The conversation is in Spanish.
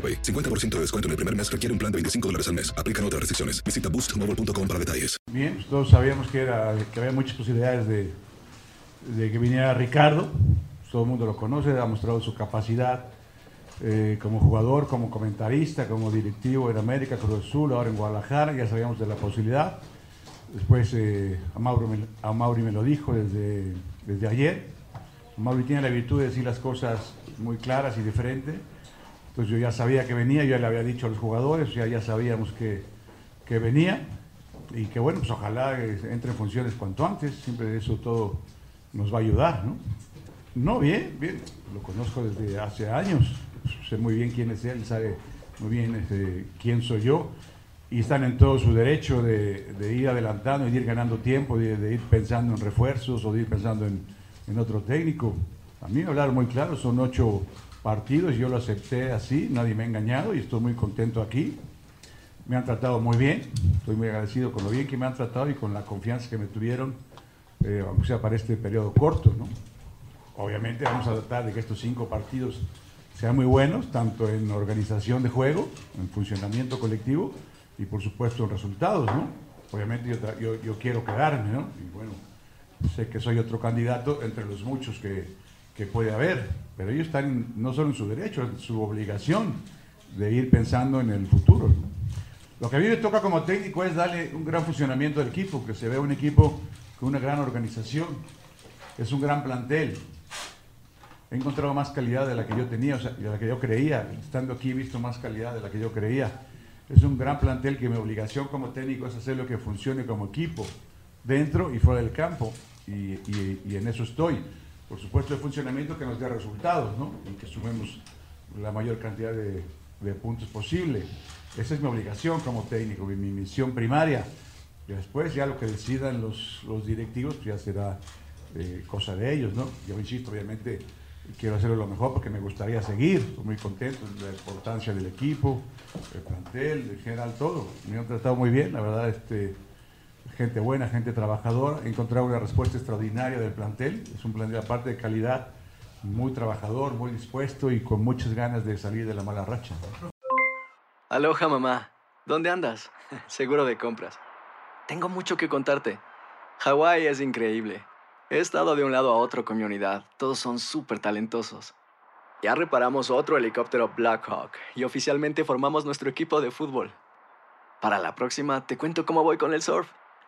AroPay. 50% de descuento en el primer mes requiere un plan de 25 dólares al mes. Aplican otras restricciones. Visita boostmobile.com para detalles. Bien, pues todos sabíamos que, era, que había muchas posibilidades de, de que viniera Ricardo. Todo el mundo lo conoce, ha mostrado su capacidad eh, como jugador, como comentarista, como directivo en América, Cruz Azul, ahora en Guadalajara. Ya sabíamos de la posibilidad. Después eh, a, Mauro Mauri me lo dijo desde, desde ayer. Mauri tiene la virtud de decir las cosas muy claras y diferentes. Entonces yo ya sabía que venía, yo ya le había dicho a los jugadores, ya, ya sabíamos que, que venía y que bueno, pues ojalá entre en funciones cuanto antes, siempre eso todo nos va a ayudar, ¿no? No, bien, bien, lo conozco desde hace años, sé muy bien quién es él, sabe muy bien este, quién soy yo y están en todo su derecho de, ir adelantando y de ir ganando tiempo, de, ir pensando en refuerzos o de ir pensando en, en otro técnico. A mí hablar muy claro, son ocho partidos, yo lo acepté así, nadie me ha engañado y estoy muy contento aquí. Me han tratado muy bien, estoy muy agradecido con lo bien que me han tratado y con la confianza que me tuvieron, eh, aunque sea para este periodo corto. ¿no? Obviamente vamos a tratar de que estos cinco partidos sean muy buenos, tanto en organización de juego, en funcionamiento colectivo y por supuesto en resultados. ¿no? Obviamente yo, yo, yo quiero quedarme, ¿no? y bueno, sé que soy otro candidato entre los muchos que, que puede haber, pero ellos están no solo en su derecho, en su obligación de ir pensando en el futuro. Lo que a mí me toca como técnico es darle un gran funcionamiento al equipo, que se vea un equipo con una gran organización, es un gran plantel. He encontrado más calidad de la que yo tenía, o sea, de la que yo creía. Estando aquí he visto más calidad de la que yo creía. Es un gran plantel que mi obligación como técnico es hacer lo que funcione como equipo, dentro y fuera del campo. Y en eso estoy por supuesto, el funcionamiento que nos dé resultados, ¿no? Y que sumemos la mayor cantidad de, puntos posible. Esa es mi obligación como técnico, mi, mi, misión primaria. Y después ya lo que decidan los, los directivos pues ya será eh, cosa de ellos, ¿no? Yo insisto, obviamente quiero hacerlo lo mejor porque me gustaría seguir, estoy muy contento de la importancia del equipo, el plantel, en general todo. Me han tratado muy bien, la verdad, este gente buena, gente trabajadora. He encontrado una respuesta extraordinaria del plantel. Es un plantel aparte de calidad, muy trabajador, muy dispuesto y con muchas ganas de salir de la mala racha. Aloha mamá, ¿dónde andas? Seguro de compras. Tengo mucho que contarte. Hawái es increíble. He estado de un lado a otro con mi unidad. Todos son súper talentosos. Ya reparamos otro helicóptero Blackhawk y oficialmente formamos nuestro equipo de fútbol. Para la próxima te cuento cómo voy con el surf